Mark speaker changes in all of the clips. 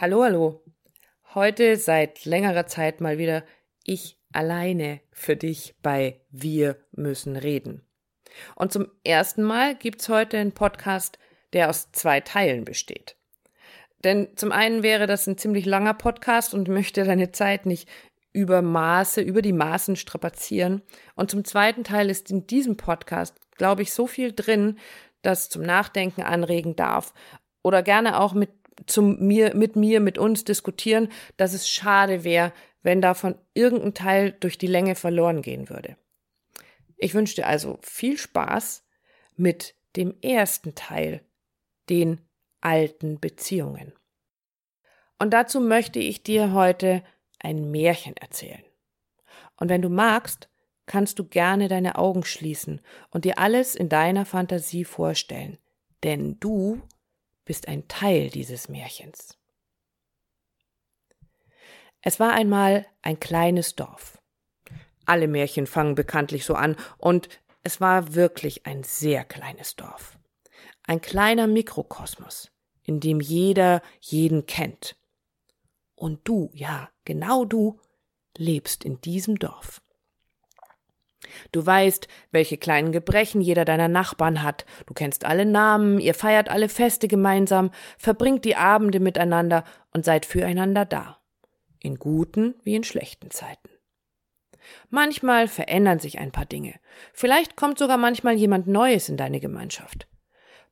Speaker 1: Hallo, hallo. Heute seit längerer Zeit mal wieder ich alleine für dich bei Wir müssen reden. Und zum ersten Mal gibt's heute einen Podcast, der aus zwei Teilen besteht. Denn zum einen wäre das ein ziemlich langer Podcast und möchte deine Zeit nicht über Maße, über die Maßen strapazieren. Und zum zweiten Teil ist in diesem Podcast, glaube ich, so viel drin, das zum Nachdenken anregen darf oder gerne auch mit zum mir, mit mir, mit uns diskutieren, dass es schade wäre, wenn davon irgendein Teil durch die Länge verloren gehen würde. Ich wünsche dir also viel Spaß mit dem ersten Teil, den alten Beziehungen. Und dazu möchte ich dir heute ein Märchen erzählen. Und wenn du magst, kannst du gerne deine Augen schließen und dir alles in deiner Fantasie vorstellen, denn du bist ein Teil dieses Märchens. Es war einmal ein kleines Dorf. Alle Märchen fangen bekanntlich so an, und es war wirklich ein sehr kleines Dorf. Ein kleiner Mikrokosmos, in dem jeder jeden kennt. Und du, ja, genau du, lebst in diesem Dorf. Du weißt, welche kleinen Gebrechen jeder deiner Nachbarn hat, du kennst alle Namen, ihr feiert alle Feste gemeinsam, verbringt die Abende miteinander und seid füreinander da, in guten wie in schlechten Zeiten. Manchmal verändern sich ein paar Dinge, vielleicht kommt sogar manchmal jemand Neues in deine Gemeinschaft.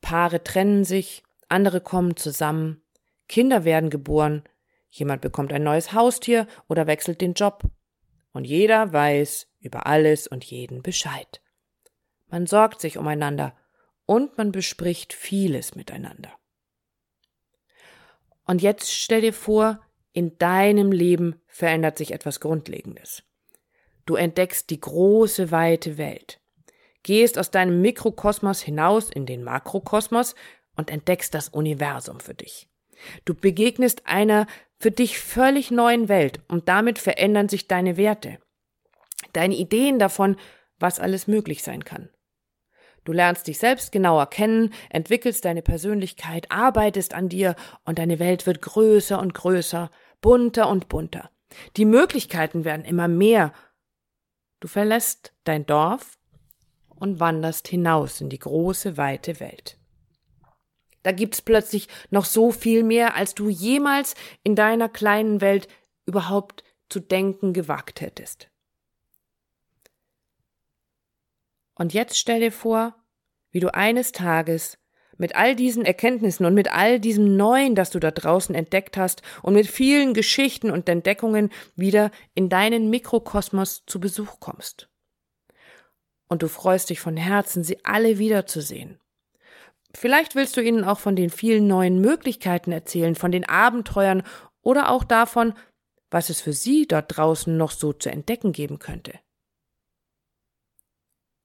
Speaker 1: Paare trennen sich, andere kommen zusammen, Kinder werden geboren, jemand bekommt ein neues Haustier oder wechselt den Job. Und jeder weiß, über alles und jeden Bescheid. Man sorgt sich umeinander und man bespricht vieles miteinander. Und jetzt stell dir vor, in deinem Leben verändert sich etwas Grundlegendes. Du entdeckst die große, weite Welt, gehst aus deinem Mikrokosmos hinaus in den Makrokosmos und entdeckst das Universum für dich. Du begegnest einer für dich völlig neuen Welt und damit verändern sich deine Werte deine Ideen davon, was alles möglich sein kann. Du lernst dich selbst genauer kennen, entwickelst deine Persönlichkeit, arbeitest an dir und deine Welt wird größer und größer, bunter und bunter. Die Möglichkeiten werden immer mehr. Du verlässt dein Dorf und wanderst hinaus in die große, weite Welt. Da gibt's plötzlich noch so viel mehr, als du jemals in deiner kleinen Welt überhaupt zu denken gewagt hättest. Und jetzt stell dir vor, wie du eines Tages mit all diesen Erkenntnissen und mit all diesem Neuen, das du da draußen entdeckt hast und mit vielen Geschichten und Entdeckungen wieder in deinen Mikrokosmos zu Besuch kommst. Und du freust dich von Herzen, sie alle wiederzusehen. Vielleicht willst du ihnen auch von den vielen neuen Möglichkeiten erzählen, von den Abenteuern oder auch davon, was es für sie dort draußen noch so zu entdecken geben könnte.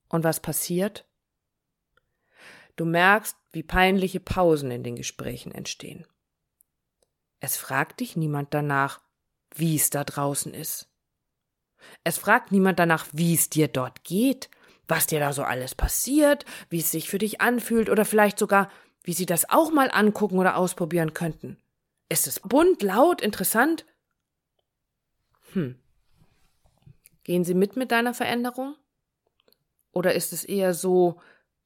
Speaker 1: Und was passiert? Du merkst, wie peinliche Pausen in den Gesprächen entstehen. Es fragt dich niemand danach, wie es da draußen ist. Es fragt niemand danach, wie es dir dort geht, was dir da so alles passiert, wie es sich für dich anfühlt oder vielleicht sogar, wie sie das auch mal angucken oder ausprobieren könnten. Ist es bunt, laut, interessant? Hm. Gehen sie mit mit deiner Veränderung? Oder ist es eher so,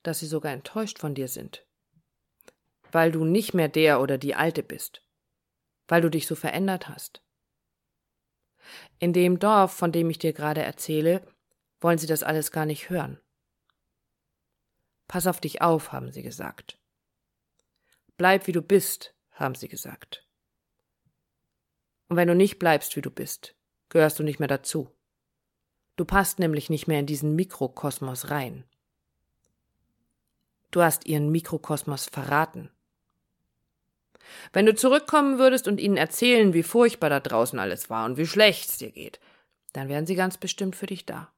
Speaker 1: dass sie sogar enttäuscht von dir sind? Weil du nicht mehr der oder die Alte bist. Weil du dich so verändert hast. In dem Dorf, von dem ich dir gerade erzähle, wollen sie das alles gar nicht hören. Pass auf dich auf, haben sie gesagt. Bleib wie du bist, haben sie gesagt. Und wenn du nicht bleibst, wie du bist, gehörst du nicht mehr dazu. Du passt nämlich nicht mehr in diesen Mikrokosmos rein. Du hast ihren Mikrokosmos verraten. Wenn du zurückkommen würdest und ihnen erzählen, wie furchtbar da draußen alles war und wie schlecht es dir geht, dann wären sie ganz bestimmt für dich da.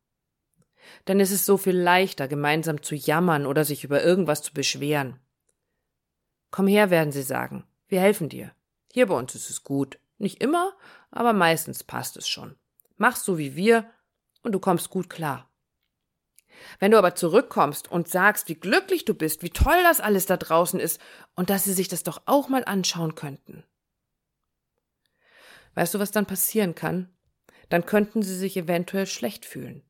Speaker 1: Denn es ist so viel leichter, gemeinsam zu jammern oder sich über irgendwas zu beschweren. Komm her, werden sie sagen, wir helfen dir. Hier bei uns ist es gut. Nicht immer, aber meistens passt es schon. Mach so wie wir und du kommst gut klar. Wenn du aber zurückkommst und sagst, wie glücklich du bist, wie toll das alles da draußen ist und dass sie sich das doch auch mal anschauen könnten, Weißt du, was dann passieren kann? Dann könnten sie sich eventuell schlecht fühlen,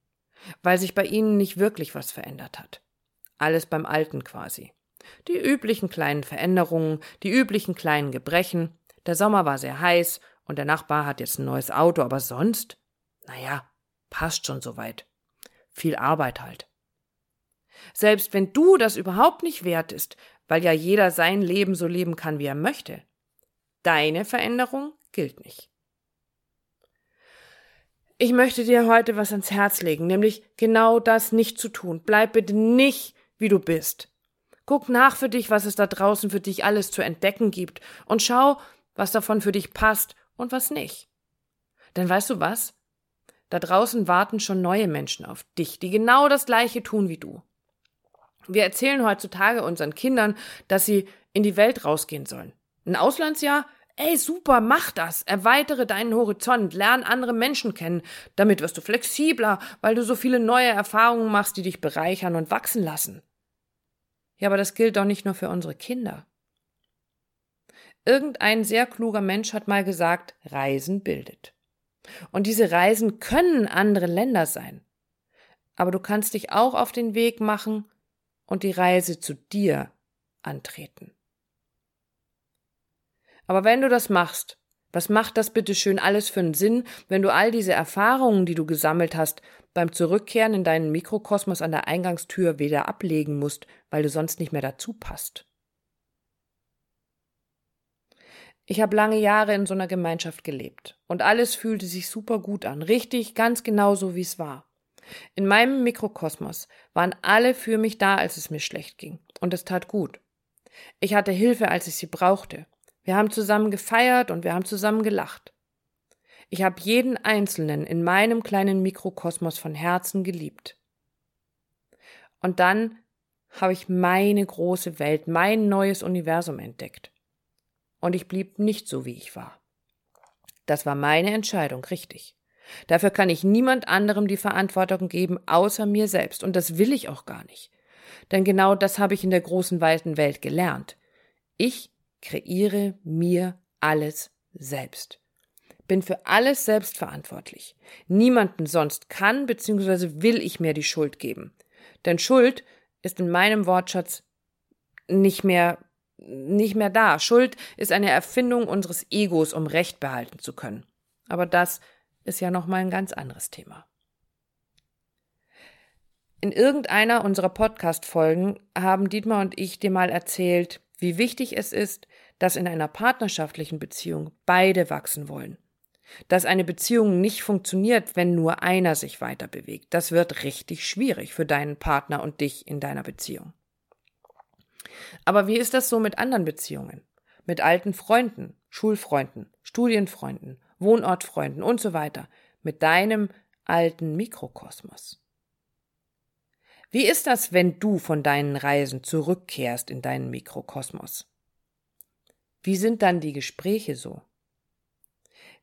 Speaker 1: weil sich bei ihnen nicht wirklich was verändert hat. Alles beim Alten quasi. Die üblichen kleinen Veränderungen, die üblichen kleinen Gebrechen. Der Sommer war sehr heiß und der Nachbar hat jetzt ein neues Auto, aber sonst, naja, passt schon soweit. Viel Arbeit halt. Selbst wenn du das überhaupt nicht wert ist, weil ja jeder sein Leben so leben kann, wie er möchte. Deine Veränderung gilt nicht. Ich möchte dir heute was ans Herz legen, nämlich genau das nicht zu tun. Bleib bitte nicht, wie du bist. Guck nach für dich, was es da draußen für dich alles zu entdecken gibt und schau, was davon für dich passt und was nicht. Denn weißt du was? Da draußen warten schon neue Menschen auf dich, die genau das Gleiche tun wie du. Wir erzählen heutzutage unseren Kindern, dass sie in die Welt rausgehen sollen. Ein Auslandsjahr? Ey, super, mach das. Erweitere deinen Horizont, lern andere Menschen kennen. Damit wirst du flexibler, weil du so viele neue Erfahrungen machst, die dich bereichern und wachsen lassen. Ja, aber das gilt doch nicht nur für unsere Kinder. Irgendein sehr kluger Mensch hat mal gesagt, Reisen bildet. Und diese Reisen können andere Länder sein. Aber du kannst dich auch auf den Weg machen und die Reise zu dir antreten. Aber wenn du das machst, was macht das bitte schön alles für einen Sinn, wenn du all diese Erfahrungen, die du gesammelt hast, beim Zurückkehren in deinen Mikrokosmos an der Eingangstür wieder ablegen musst, weil du sonst nicht mehr dazu passt? Ich habe lange Jahre in so einer Gemeinschaft gelebt und alles fühlte sich super gut an, richtig, ganz genau so wie es war. In meinem Mikrokosmos waren alle für mich da, als es mir schlecht ging, und es tat gut. Ich hatte Hilfe, als ich sie brauchte. Wir haben zusammen gefeiert und wir haben zusammen gelacht. Ich habe jeden Einzelnen in meinem kleinen Mikrokosmos von Herzen geliebt. Und dann habe ich meine große Welt, mein neues Universum entdeckt. Und ich blieb nicht so, wie ich war. Das war meine Entscheidung, richtig. Dafür kann ich niemand anderem die Verantwortung geben, außer mir selbst. Und das will ich auch gar nicht. Denn genau das habe ich in der großen, weiten Welt gelernt. Ich kreiere mir alles selbst. Bin für alles selbst verantwortlich. Niemanden sonst kann bzw. will ich mir die Schuld geben. Denn Schuld ist in meinem Wortschatz nicht mehr nicht mehr da. Schuld ist eine Erfindung unseres Egos, um Recht behalten zu können. Aber das ist ja noch mal ein ganz anderes Thema. In irgendeiner unserer Podcast-Folgen haben Dietmar und ich dir mal erzählt, wie wichtig es ist, dass in einer partnerschaftlichen Beziehung beide wachsen wollen. Dass eine Beziehung nicht funktioniert, wenn nur einer sich weiter bewegt. Das wird richtig schwierig für deinen Partner und dich in deiner Beziehung. Aber wie ist das so mit anderen Beziehungen? Mit alten Freunden, Schulfreunden, Studienfreunden, Wohnortfreunden und so weiter, mit deinem alten Mikrokosmos. Wie ist das, wenn du von deinen Reisen zurückkehrst in deinen Mikrokosmos? Wie sind dann die Gespräche so?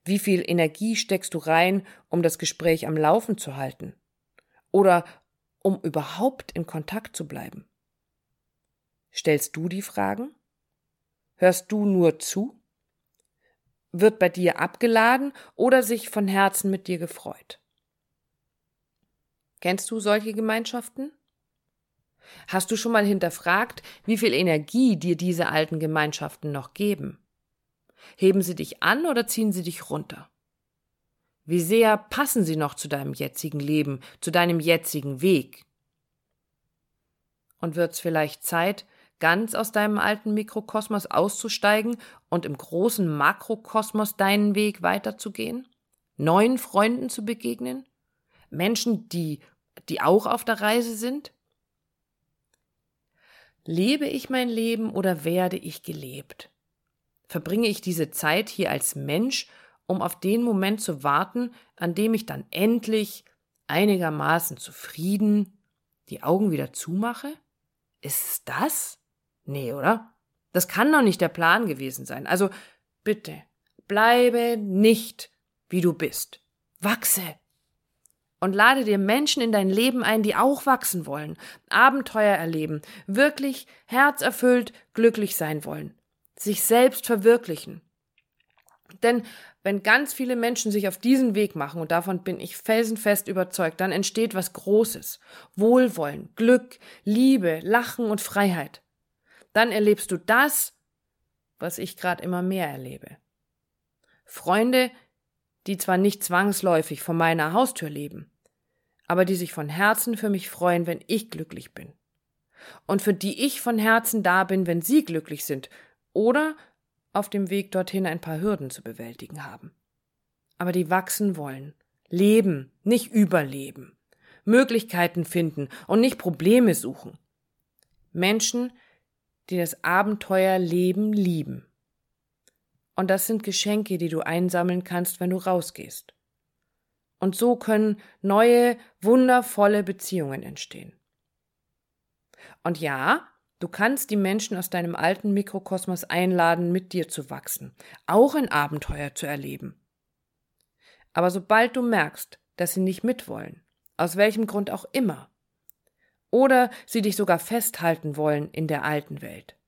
Speaker 1: Wie viel Energie steckst du rein, um das Gespräch am Laufen zu halten? Oder um überhaupt in Kontakt zu bleiben? Stellst du die Fragen? Hörst du nur zu? wird bei dir abgeladen oder sich von Herzen mit dir gefreut. Kennst du solche Gemeinschaften? Hast du schon mal hinterfragt, wie viel Energie dir diese alten Gemeinschaften noch geben? Heben sie dich an oder ziehen sie dich runter? Wie sehr passen sie noch zu deinem jetzigen Leben, zu deinem jetzigen Weg? Und wird's vielleicht Zeit, ganz aus deinem alten Mikrokosmos auszusteigen und im großen Makrokosmos deinen Weg weiterzugehen? Neuen Freunden zu begegnen? Menschen, die, die auch auf der Reise sind? Lebe ich mein Leben oder werde ich gelebt? Verbringe ich diese Zeit hier als Mensch, um auf den Moment zu warten, an dem ich dann endlich einigermaßen zufrieden die Augen wieder zumache? Ist es das? Nee, oder? Das kann doch nicht der Plan gewesen sein. Also bitte, bleibe nicht, wie du bist. Wachse. Und lade dir Menschen in dein Leben ein, die auch wachsen wollen, Abenteuer erleben, wirklich herzerfüllt glücklich sein wollen, sich selbst verwirklichen. Denn wenn ganz viele Menschen sich auf diesen Weg machen, und davon bin ich felsenfest überzeugt, dann entsteht was Großes. Wohlwollen, Glück, Liebe, Lachen und Freiheit. Dann erlebst du das, was ich gerade immer mehr erlebe. Freunde, die zwar nicht zwangsläufig vor meiner Haustür leben, aber die sich von Herzen für mich freuen, wenn ich glücklich bin. Und für die ich von Herzen da bin, wenn sie glücklich sind oder auf dem Weg dorthin ein paar Hürden zu bewältigen haben. Aber die wachsen wollen, leben, nicht überleben, Möglichkeiten finden und nicht Probleme suchen. Menschen, die das Abenteuerleben lieben. Und das sind Geschenke, die du einsammeln kannst, wenn du rausgehst. Und so können neue, wundervolle Beziehungen entstehen. Und ja, Du kannst die Menschen aus deinem alten Mikrokosmos einladen, mit dir zu wachsen, auch ein Abenteuer zu erleben. Aber sobald du merkst, dass sie nicht mitwollen, aus welchem Grund auch immer, oder sie dich sogar festhalten wollen in der alten Welt,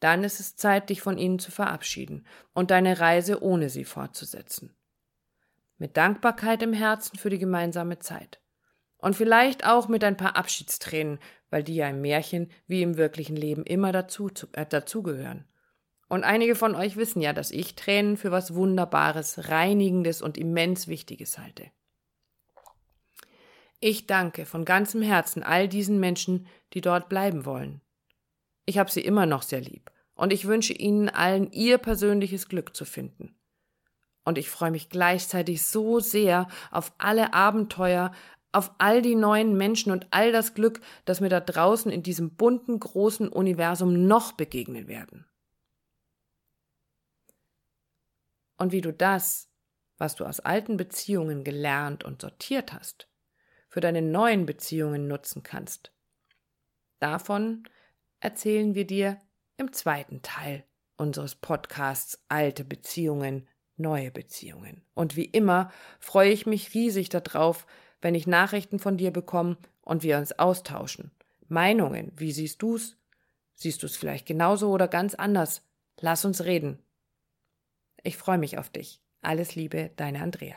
Speaker 1: dann ist es Zeit, dich von ihnen zu verabschieden und deine Reise ohne sie fortzusetzen. Mit Dankbarkeit im Herzen für die gemeinsame Zeit. Und vielleicht auch mit ein paar Abschiedstränen, weil die ja im Märchen wie im wirklichen Leben immer dazu, äh, dazugehören. Und einige von euch wissen ja, dass ich Tränen für was Wunderbares, Reinigendes und immens Wichtiges halte. Ich danke von ganzem Herzen all diesen Menschen, die dort bleiben wollen. Ich habe sie immer noch sehr lieb und ich wünsche ihnen allen ihr persönliches Glück zu finden. Und ich freue mich gleichzeitig so sehr auf alle Abenteuer, auf all die neuen Menschen und all das Glück, das mir da draußen in diesem bunten, großen Universum noch begegnen werden. Und wie du das, was du aus alten Beziehungen gelernt und sortiert hast, für deine neuen Beziehungen nutzen kannst. Davon erzählen wir dir im zweiten Teil unseres Podcasts Alte Beziehungen, neue Beziehungen. Und wie immer freue ich mich riesig darauf, wenn ich Nachrichten von dir bekomme und wir uns austauschen. Meinungen, wie siehst du's? Siehst du's vielleicht genauso oder ganz anders? Lass uns reden. Ich freue mich auf dich. Alles Liebe, deine Andrea.